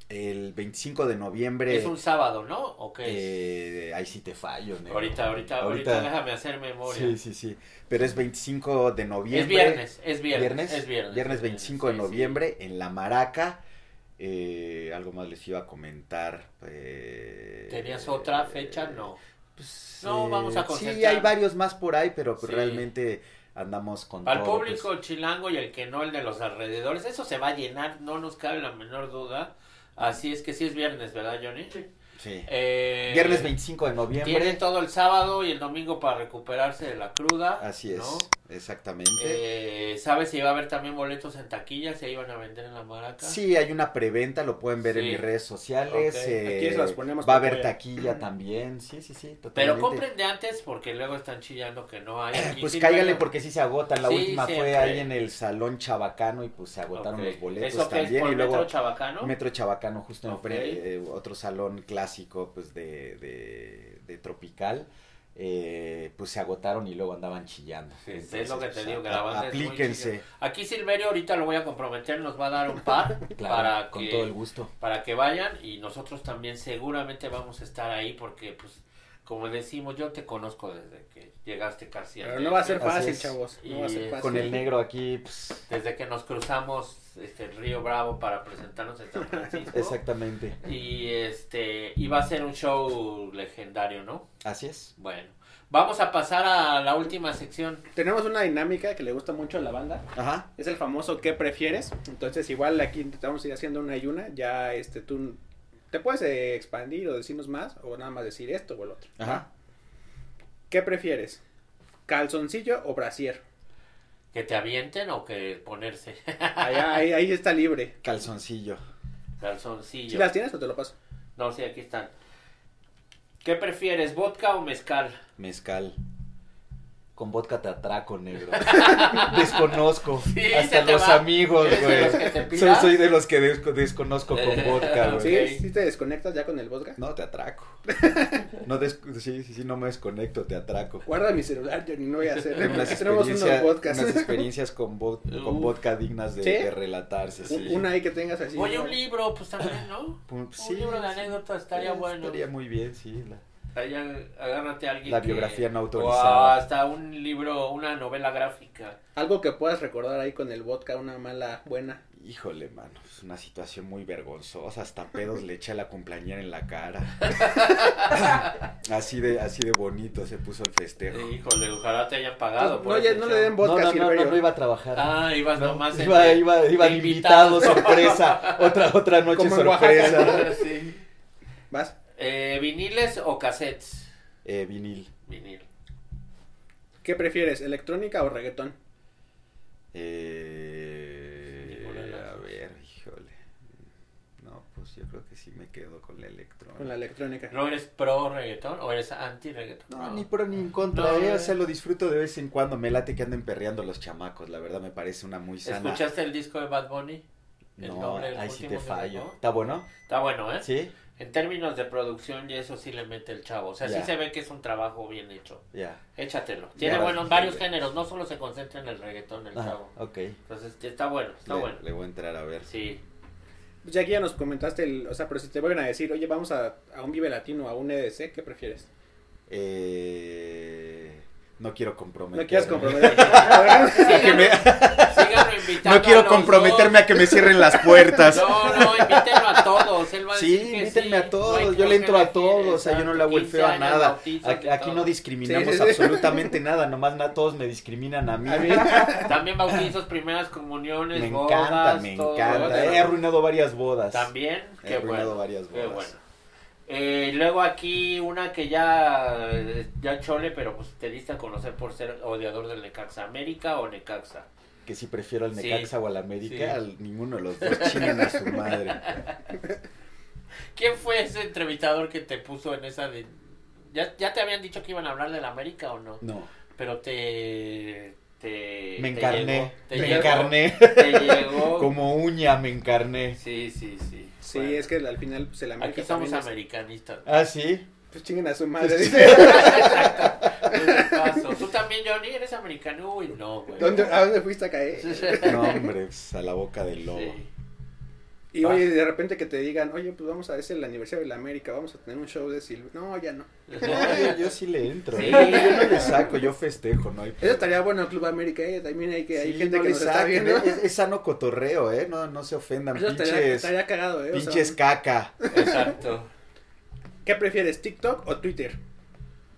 El 25 de noviembre. Es un sábado, ¿no? ¿O qué es? eh, ahí sí te fallo, negro. Ahorita, ahorita, ahorita, déjame hacer memoria. Sí, sí, sí. Pero es 25 de noviembre. es viernes, es viernes, viernes, es viernes. viernes es 25 de sí, sí. noviembre en La Maraca. Eh, algo más les iba a comentar. eh, ¿Tenías otra fecha? No. Pues, No, vamos a Sí, concentrar. hay varios más por ahí, pero pues Sí. realmente andamos con Al todo, público pues. chilango y el que no, el de los alrededores, eso se va a llenar, no nos cabe la menor duda. Así es que sí es viernes, ¿verdad, Johnny? Sí. Eh, Viernes 25 de noviembre. Tienen todo el sábado y el domingo para recuperarse de la cruda. Así es, ¿no? Exactamente. Eh, ¿Sabes si va a haber también boletos en taquilla? ¿Se iban a vender en la maraca? Sí, hay una preventa, lo pueden ver en Sí. mis redes sociales. Ok. eh, Aquí se las ponemos va a haber taquilla también. Sí, sí, sí. Pero totalmente. compren de antes porque luego están chillando que no hay. [CLEARS THROAT] Y Pues sí, cáigale porque sí se agotan. La Sí, última fue ahí en el Salón Chabacano y pues se agotaron ok. los boletos ¿Eso qué es también. por y luego Metro Chabacano? Metro Chabacano, justo en Ok. pre- eh, otro salón clásico pues de, de, de Tropical. Eh, pues se agotaron y luego andaban chillando. Sí, Entonces, es lo que te pues, digo, que la banda es muy aplíquense. Aquí Silverio ahorita lo voy a comprometer, nos va a dar un par [LAUGHS] Claro, para con que todo el gusto. para que vayan y nosotros también seguramente vamos a estar ahí porque pues como decimos yo te conozco desde que llegaste casi al Pero no va a ser fácil, chavos. No va a ser fácil. Con el negro aquí, pues, desde que nos cruzamos este el río Bravo para presentarnos en San Francisco [LAUGHS] exactamente. y este y va a ser un show legendario no Así es. bueno vamos a pasar a la última sección Tenemos una dinámica que le gusta mucho a la banda. Ajá. Es el famoso ¿qué prefieres? Entonces igual aquí vamos a ir haciendo una y una. Ya este tú te puedes eh, expandir o decirnos más o nada más decir esto o el otro. Ajá. ¿Qué prefieres? ¿Calzoncillo o brasier? que te avienten o que ponerse [LAUGHS] Ahí, ahí, ahí está libre. Calzoncillo. calzoncillo ¿Sí las tienes o te lo paso? no sí aquí están ¿Qué prefieres, vodka o mezcal? Mezcal. Con vodka te atraco, negro. [LAUGHS] Desconozco. Sí, Hasta los va. amigos, ¿Eres de güey. los que te Soy, soy de los que desco- desconozco con vodka, Ok. ¿Sí? güey. ¿Sí te desconectas ya con el vodka? No, te atraco. [LAUGHS] No des- sí, sí, sí, no me desconecto, te atraco. Guarda mi celular, yo no voy a hacer. Unas, [LAUGHS] Tenemos unos experiencia- podcasts. unas experiencias con, vo- con vodka dignas de, ¿Sí? de relatarse. Sí. Una ahí que tengas así. Oye, ¿no? un libro, pues también, ¿no? Pues, un libro de anécdotas estaría Sí, bueno. Estaría muy bien, sí. la- agárrate a alguien La que- biografía no O autorizada. hasta un libro, una novela gráfica. Algo que puedas recordar ahí con el vodka, una mala, buena. Híjole, mano, es una situación muy vergonzosa. Hasta pedos le eché a la cumpleañera en la cara. [LAUGHS] así de, así de bonito se puso el festejo. Híjole, ojalá te hayan pagado. No, por ya- no le den vodka, no, no, no, Silverio. no, no iba a trabajar. Ah, ibas No, nomás en iba, de- iba, iba de de invitado, sorpresa. Otra, otra noche Como sorpresa. [LAUGHS] Sí. ¿Vas? Eh, ¿Viniles o cassettes? Eh, vinil. Vinil. ¿Qué prefieres, electrónica o reggaetón? Eh, a ver, híjole. No, pues yo creo que sí me quedo con la electrónica. Con la electrónica. ¿No eres pro reggaetón o eres anti reggaetón? No, ni pro ni en contra, No, eh, eh. o sea, lo disfruto de vez en cuando, me late que anden perreando los chamacos, la verdad me parece una muy sana. ¿Escuchaste el disco de Bad Bunny? El No, nombre del ahí sí te fallo. ¿Está bueno? Está bueno, ¿eh? Sí, En términos de producción y eso sí le mete el chavo. O sea, sí se ve que es un trabajo bien hecho. ya. Échatelo. Tiene Ya, buenos varios géneros, no solo se concentra en el reggaetón el Ah, chavo. ok. Entonces está bueno, está le, bueno. le voy a entrar a ver. Sí. Pues ya aquí ya nos comentaste, el, o sea, pero si te vuelven a decir, oye, vamos a, a un Vive Latino, a un EDC, ¿qué prefieres? Eh, no quiero comprometerme. No quieras comprometer. [LAUGHS] Que me- Síganlo invitando no quiero comprometerme dos. a que me cierren las puertas. No, no, invítenlo Él va a Sí, decir que invítenme sí. a todos, No yo le entro a todos, o sea, yo no le hago el 15 feo a nada. Aquí, no discriminamos Sí, sí, sí. absolutamente nada, nomás na- todos me discriminan a mí. [LAUGHS] También bautizos, primeras comuniones, Me bodas, encanta, me todo. encanta. He arruinado varias bodas. También, He qué arruinado bueno. varias Qué bodas. bueno. Eh, luego aquí una que ya, ya chole, pero pues te diste a conocer por ser odiador del Necaxa. ¿América o Necaxa? Que si prefiero al Sí. Necaxa o al América, Sí. al- ninguno de los dos chinen a su madre. [LAUGHS] ¿Quién fue ese entrevistador que te puso en esa de... ¿Ya, ya te habían dicho que iban a hablar del América o no? No, Pero te... te me te encarné, llegó, te me llegó, encarné. Te llegó. [LAUGHS] Como uña me encarné. Sí, sí, sí. Sí, Bueno, es que al final, pues el América Aquí somos es- americanistas. Ah, sí. Pues chinguen a su madre, dice. Es el caso. ¿Tú también, Johnny, eres americano? Uy, no, güey. ¿Dónde, ¿A dónde fuiste a caer? No, hombre, pues, a la boca del lobo. Sí. Y oye, de repente que te digan, oye, pues vamos a, es el aniversario de la América, vamos a tener un show de Silvio. No, ya no. No, yo, yo sí le entro. Sí. Yo no le saco, yo festejo, ¿no? hay Eso estaría bueno el Club América, eh. También hay que, hay gente no que nos está viendo. Es, es sano cotorreo, ¿eh? No, no se ofendan. Eso pinches estaría cagado, eh. o sea, pinches caca. Exacto. ¿Qué prefieres, TikTok o Twitter?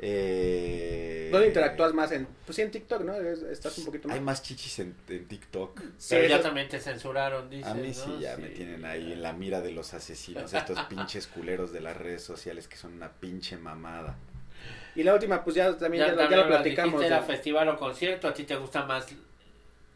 Eh, ¿Dónde interactúas más? En, pues sí, en TikTok, ¿no? Es- Estás un poquito más. Hay más chichis en, en TikTok. Sí, Pero ya eso- también te censuraron, dices, A mí ¿no? sí, ya me tienen ahí en la mira de los asesinos, estos [LAUGHS] pinches culeros de las redes sociales que son una pinche mamada. Y la última, pues ya también ya, lo- ya también lo las platicamos. dijiste, ya. Era festival o concierto, a ti te gusta más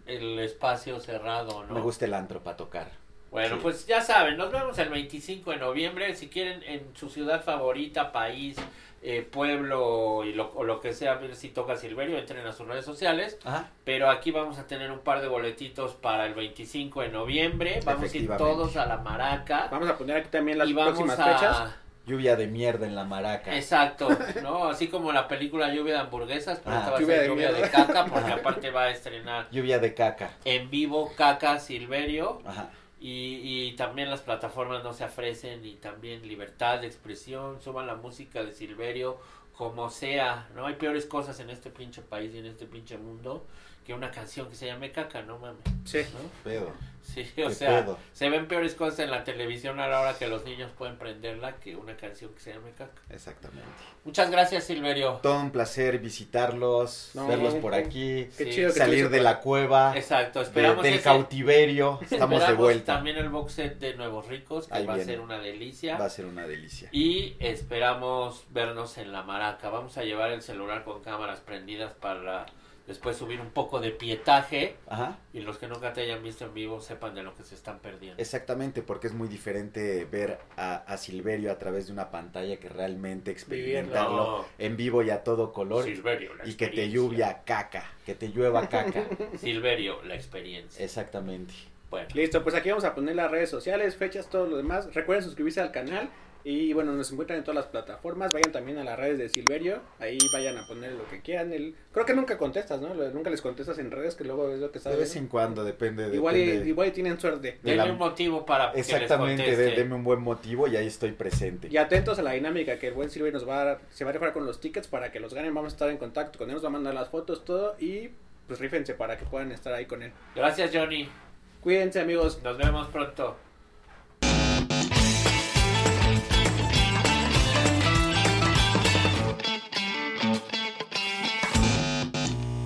el espacio cerrado, ¿no? Me gusta el antro para tocar. Bueno, Sí. pues ya saben, nos vemos el 25 de noviembre. Si quieren en su ciudad favorita, país, eh, pueblo y lo, o lo que sea, a ver si toca Silverio, entren a sus redes sociales. Ajá. Pero aquí vamos a tener un par de boletitos para el 25 de noviembre. Vamos a ir todos a la maraca. Vamos a poner aquí también las y vamos próximas a... fechas. Lluvia de mierda en la maraca. Exacto, ¿no? Así como la película Lluvia de hamburguesas, pero Ah. esta va a Lluvia ser de Lluvia de caca, porque [LAUGHS] aparte va a estrenar Lluvia de caca. en vivo Caca Silverio. Ajá. Y, y también las plataformas no se ofrecen y también libertad de expresión, suban la música de Silverio como sea, ¿no? Hay peores cosas en este pinche país y en este pinche mundo que una canción que se llame caca, no mames, Sí. ¿no? Pedo. Sí, ¿Qué o sea, pedo? se ven peores cosas en la televisión a la hora que los niños pueden prenderla que una canción que se llame caca. Exactamente. Muchas gracias, Silverio. Todo un placer visitarlos, No, verlos por aquí, Qué Sí. chido que salir de la cueva, Exacto, de- esperamos del ese- cautiverio. [LAUGHS] Estamos de vuelta. También el box set de Nuevos Ricos, que Ahí va a ser una delicia. Va a ser una delicia. Y esperamos vernos en la maraca. Vamos a llevar el celular con cámaras prendidas para después subir un poco de pietaje Ajá. y los que nunca te hayan visto en vivo sepan de lo que se están perdiendo. Exactamente, porque es muy diferente ver a, a Silverio a través de una pantalla que realmente experimentarlo No. en vivo y a todo color Silverio, la y que te experiencia. lluvia caca, que te llueva caca. [LAUGHS] Silverio, la experiencia. Exactamente. Bueno, Listo, pues aquí vamos a poner las redes sociales, fechas, todo lo demás. Recuerden suscribirse al canal. Y bueno, nos encuentran en todas las plataformas. Vayan también a las redes de Silverio. Ahí vayan a poner lo que quieran. Él, creo que nunca contestas, ¿no? Nunca les contestas en redes, que luego es lo que De sabes. vez en cuando, depende. Igual, y, igual y tienen suerte. de denle la- un motivo para que les Exactamente, de- conteste. deme un buen motivo y ahí estoy presente. Y atentos a la dinámica que el buen Silverio nos va a dar. Se va a rifar con los tickets para que los ganen. Vamos a estar en contacto con él. Nos va a mandar las fotos, todo. Y pues rífense para que puedan estar ahí con él. Gracias, Johnny. Cuídense, amigos. Nos vemos pronto.